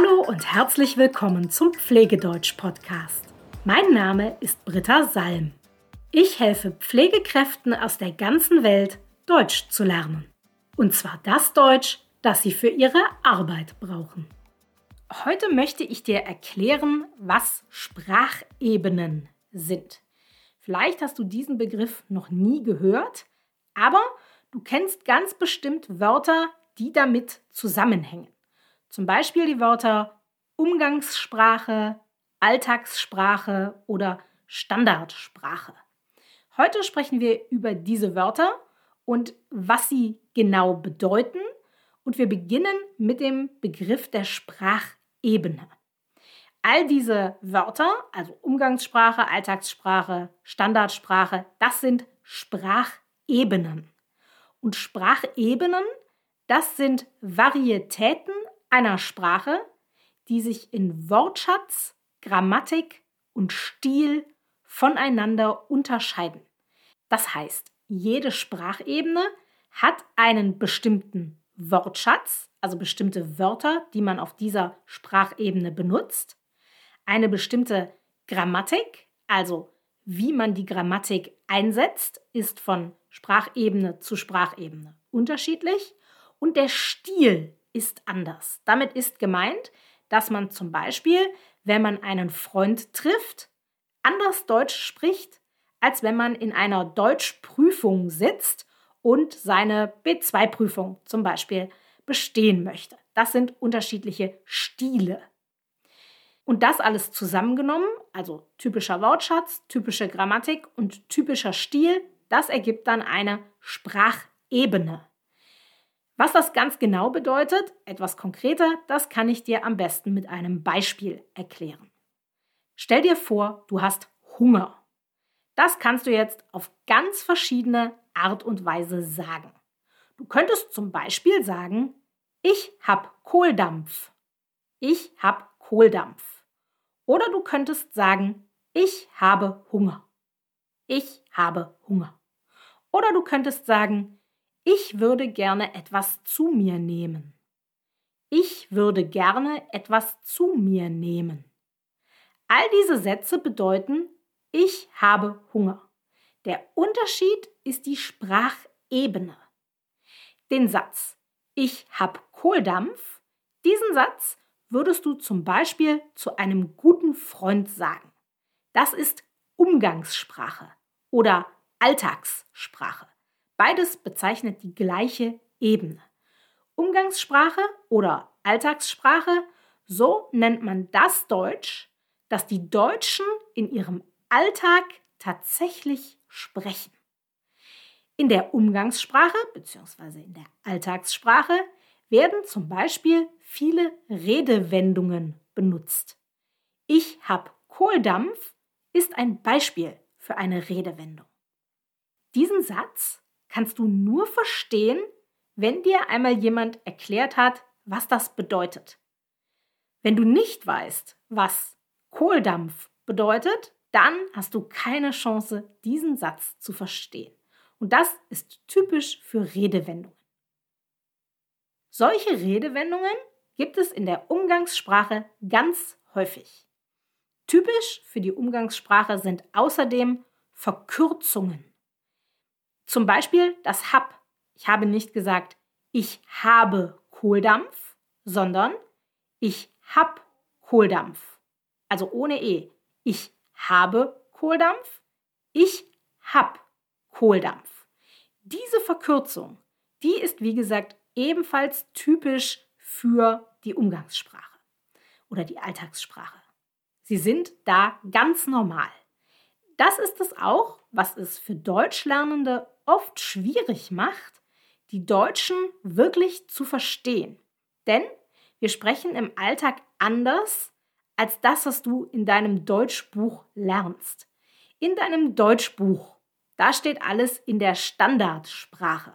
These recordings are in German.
Hallo und herzlich willkommen zum Pflegedeutsch-Podcast. Mein Name ist Britta Salm. Ich helfe Pflegekräften aus der ganzen Welt, Deutsch zu lernen. Und zwar das Deutsch, das sie für ihre Arbeit brauchen. Heute möchte ich dir erklären, was Sprachebenen sind. Vielleicht hast du diesen Begriff noch nie gehört, aber du kennst ganz bestimmt Wörter, die damit zusammenhängen. Zum Beispiel die Wörter Umgangssprache, Alltagssprache oder Standardsprache. Heute sprechen wir über diese Wörter und was sie genau bedeuten und wir beginnen mit dem Begriff der Sprachebene. All diese Wörter, also Umgangssprache, Alltagssprache, Standardsprache, das sind Sprachebenen. Und Sprachebenen, das sind Varietäten einer Sprache, die sich in Wortschatz, Grammatik und Stil voneinander unterscheiden. Das heißt, jede Sprachebene hat einen bestimmten Wortschatz, also bestimmte Wörter, die man auf dieser Sprachebene benutzt, eine bestimmte Grammatik, also wie man die Grammatik einsetzt, ist von Sprachebene zu Sprachebene unterschiedlich und der Stil ist anders. Damit ist gemeint, dass man zum Beispiel, wenn man einen Freund trifft, anders Deutsch spricht, als wenn man in einer Deutschprüfung sitzt und seine B2-Prüfung zum Beispiel bestehen möchte. Das sind unterschiedliche Stile. Und das alles zusammengenommen, also typischer Wortschatz, typische Grammatik und typischer Stil, das ergibt dann eine Sprachebene. Was das ganz genau bedeutet, etwas konkreter, das kann ich dir am besten mit einem Beispiel erklären. Stell dir vor, du hast Hunger. Das kannst du jetzt auf ganz verschiedene Art und Weise sagen. Du könntest zum Beispiel sagen, ich hab Kohldampf. Ich hab Kohldampf. Oder du könntest sagen, ich habe Hunger. Ich habe Hunger. Oder du könntest sagen, ich würde gerne etwas zu mir nehmen. Ich würde gerne etwas zu mir nehmen. All diese Sätze bedeuten, ich habe Hunger. Der Unterschied ist die Sprachebene. Den Satz Ich hab Kohldampf, diesen Satz würdest du zum Beispiel zu einem guten Freund sagen. Das ist Umgangssprache oder Alltagssprache. Beides bezeichnet die gleiche Ebene. Umgangssprache oder Alltagssprache, so nennt man das Deutsch, das die Deutschen in ihrem Alltag tatsächlich sprechen. In der Umgangssprache bzw. in der Alltagssprache werden zum Beispiel viele Redewendungen benutzt. Ich hab Kohldampf ist ein Beispiel für eine Redewendung. Diesen Satz kannst du nur verstehen, wenn dir einmal jemand erklärt hat, was das bedeutet. Wenn du nicht weißt, was Kohldampf bedeutet, dann hast du keine Chance, diesen Satz zu verstehen. Und das ist typisch für Redewendungen. Solche Redewendungen gibt es in der Umgangssprache ganz häufig. Typisch für die Umgangssprache sind außerdem Verkürzungen. Zum Beispiel das hab. Ich habe nicht gesagt, ich habe Kohldampf, sondern ich hab Kohldampf. Also ohne E. Ich habe Kohldampf, ich hab Kohldampf. Diese Verkürzung, die ist wie gesagt ebenfalls typisch für die Umgangssprache oder die Alltagssprache. Sie sind da ganz normal. Das ist es auch, was es für Deutschlernende oft schwierig macht, die Deutschen wirklich zu verstehen. Denn wir sprechen im Alltag anders als das, was du in deinem Deutschbuch lernst. In deinem Deutschbuch, da steht alles in der Standardsprache.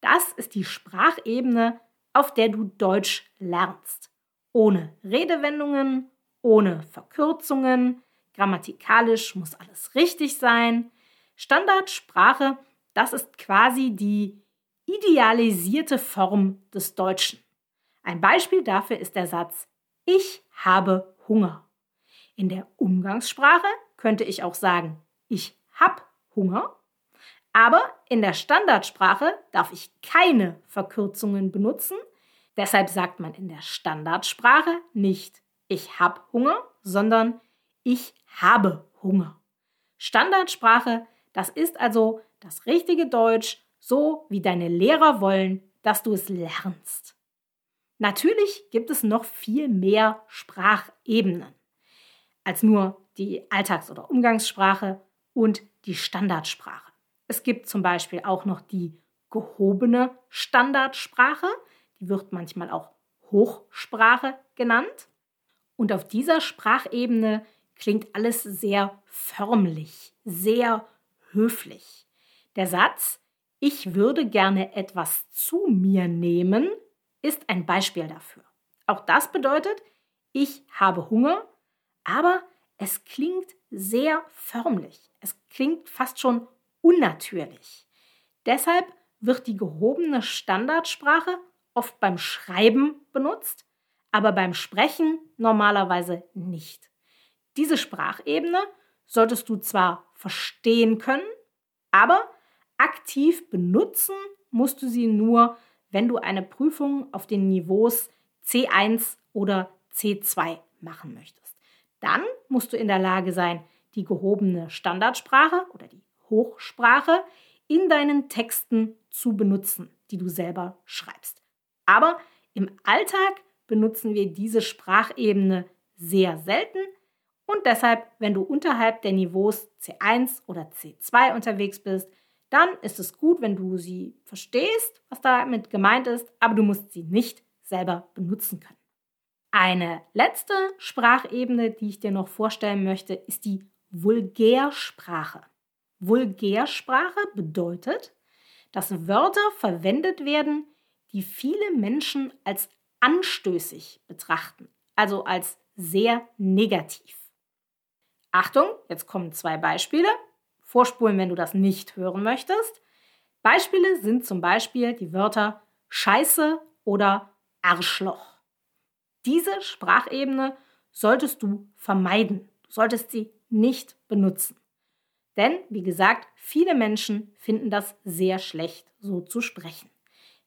Das ist die Sprachebene, auf der du Deutsch lernst. Ohne Redewendungen, ohne Verkürzungen, grammatikalisch muss alles richtig sein. Standardsprache das ist quasi die idealisierte Form des Deutschen. Ein Beispiel dafür ist der Satz ich habe Hunger. In der Umgangssprache könnte ich auch sagen, ich hab Hunger. Aber in der Standardsprache darf ich keine Verkürzungen benutzen. Deshalb sagt man in der Standardsprache nicht ich hab Hunger, sondern ich habe Hunger. Standardsprache, das ist also das richtige Deutsch, so wie deine Lehrer wollen, dass du es lernst. Natürlich gibt es noch viel mehr Sprachebenen als nur die Alltags- oder Umgangssprache und die Standardsprache. Es gibt zum Beispiel auch noch die gehobene Standardsprache, die wird manchmal auch Hochsprache genannt. Und auf dieser Sprachebene klingt alles sehr förmlich, sehr höflich. Der Satz, ich würde gerne etwas zu mir nehmen, ist ein Beispiel dafür. Auch das bedeutet, ich habe Hunger, aber es klingt sehr förmlich. Es klingt fast schon unnatürlich. Deshalb wird die gehobene Standardsprache oft beim Schreiben benutzt, aber beim Sprechen normalerweise nicht. Diese Sprachebene solltest du zwar verstehen können, aber aktiv benutzen musst du sie nur, wenn du eine Prüfung auf den Niveaus C1 oder C2 machen möchtest. Dann musst du in der Lage sein, die gehobene Standardsprache oder die Hochsprache in deinen Texten zu benutzen, die du selber schreibst. Aber im Alltag benutzen wir diese Sprachebene sehr selten und deshalb, wenn du unterhalb der Niveaus C1 oder C2 unterwegs bist, dann ist es gut, wenn du sie verstehst, was damit gemeint ist, aber du musst sie nicht selber benutzen können. Eine letzte Sprachebene, die ich dir noch vorstellen möchte, ist die Vulgärsprache. Vulgärsprache bedeutet, dass Wörter verwendet werden, die viele Menschen als anstößig betrachten, also als sehr negativ. Achtung, jetzt kommen zwei Beispiele. Vorspulen, wenn du das nicht hören möchtest. Beispiele sind zum Beispiel die Wörter Scheiße oder Arschloch. Diese Sprachebene solltest du vermeiden. Du solltest sie nicht benutzen. Denn, wie gesagt, viele Menschen finden das sehr schlecht, so zu sprechen.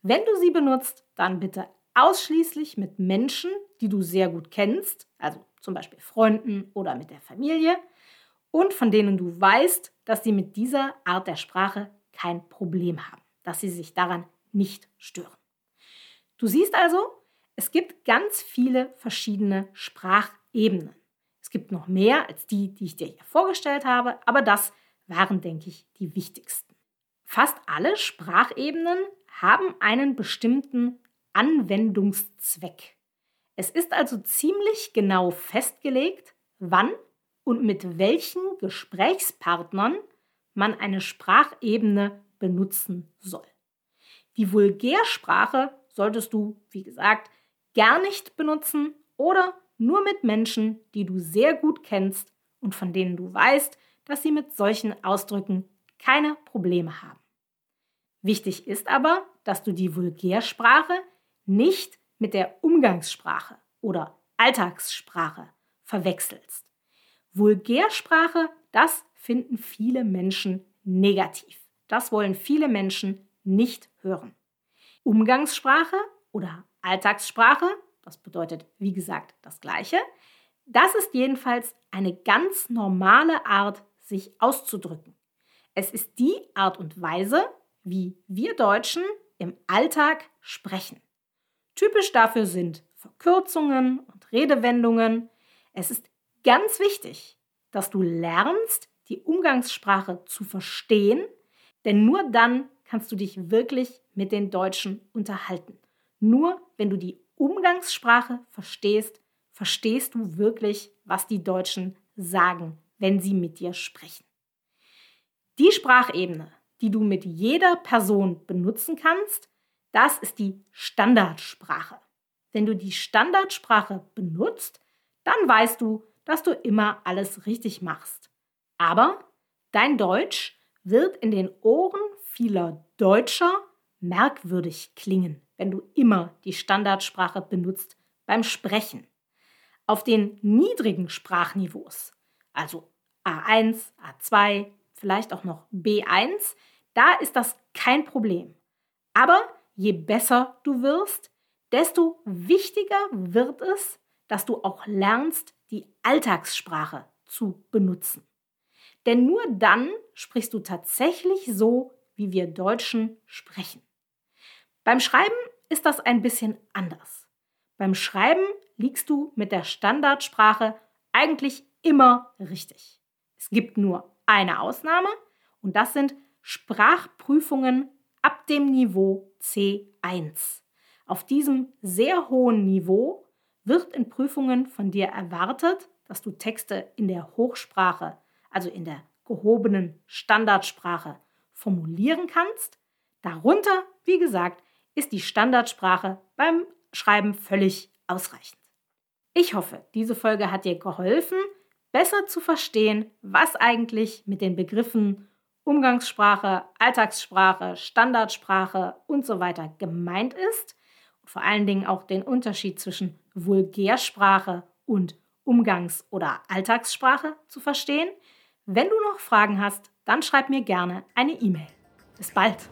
Wenn du sie benutzt, dann bitte ausschließlich mit Menschen, die du sehr gut kennst, also zum Beispiel Freunden oder mit der Familie, und von denen du weißt, dass sie mit dieser Art der Sprache kein Problem haben, dass sie sich daran nicht stören. Du siehst also, es gibt ganz viele verschiedene Sprachebenen. Es gibt noch mehr als die, die ich dir hier vorgestellt habe, aber das waren, denke ich, die wichtigsten. Fast alle Sprachebenen haben einen bestimmten Anwendungszweck. Es ist also ziemlich genau festgelegt, wann und mit welchen Gesprächspartnern man eine Sprachebene benutzen soll. Die Vulgärsprache solltest du, wie gesagt, gar nicht benutzen oder nur mit Menschen, die du sehr gut kennst und von denen du weißt, dass sie mit solchen Ausdrücken keine Probleme haben. Wichtig ist aber, dass du die Vulgärsprache nicht mit der Umgangssprache oder Alltagssprache verwechselst. Vulgärsprache, das finden viele Menschen negativ. Das wollen viele Menschen nicht hören. Umgangssprache oder Alltagssprache, das bedeutet wie gesagt das gleiche, das ist jedenfalls eine ganz normale Art, sich auszudrücken. Es ist die Art und Weise, wie wir Deutschen im Alltag sprechen. Typisch dafür sind Verkürzungen und Redewendungen. Es ist ganz wichtig, dass du lernst, die Umgangssprache zu verstehen, denn nur dann kannst du dich wirklich mit den Deutschen unterhalten. Nur wenn du die Umgangssprache verstehst, verstehst du wirklich, was die Deutschen sagen, wenn sie mit dir sprechen. Die Sprachebene, die du mit jeder Person benutzen kannst, das ist die Standardsprache. Wenn du die Standardsprache benutzt, dann weißt du, dass du immer alles richtig machst. Aber dein Deutsch wird in den Ohren vieler Deutscher merkwürdig klingen, wenn du immer die Standardsprache benutzt beim Sprechen. Auf den niedrigen Sprachniveaus, also A1, A2, vielleicht auch noch B1, da ist das kein Problem. Aber je besser du wirst, desto wichtiger wird es, dass du auch lernst, die Alltagssprache zu benutzen. Denn nur dann sprichst du tatsächlich so, wie wir Deutschen sprechen. Beim Schreiben ist das ein bisschen anders. Beim Schreiben liegst du mit der Standardsprache eigentlich immer richtig. Es gibt nur eine Ausnahme und das sind Sprachprüfungen ab dem Niveau C1. Auf diesem sehr hohen Niveau wird in Prüfungen von dir erwartet, dass du Texte in der Hochsprache, also in der gehobenen Standardsprache, formulieren kannst. Darunter, wie gesagt, ist die Standardsprache beim Schreiben völlig ausreichend. Ich hoffe, diese Folge hat dir geholfen, besser zu verstehen, was eigentlich mit den Begriffen Umgangssprache, Alltagssprache, Standardsprache und so weiter gemeint ist. Und vor allen Dingen auch den Unterschied zwischen Vulgärsprache und Umgangs- oder Alltagssprache zu verstehen. Wenn du noch Fragen hast, dann schreib mir gerne eine E-Mail. Bis bald!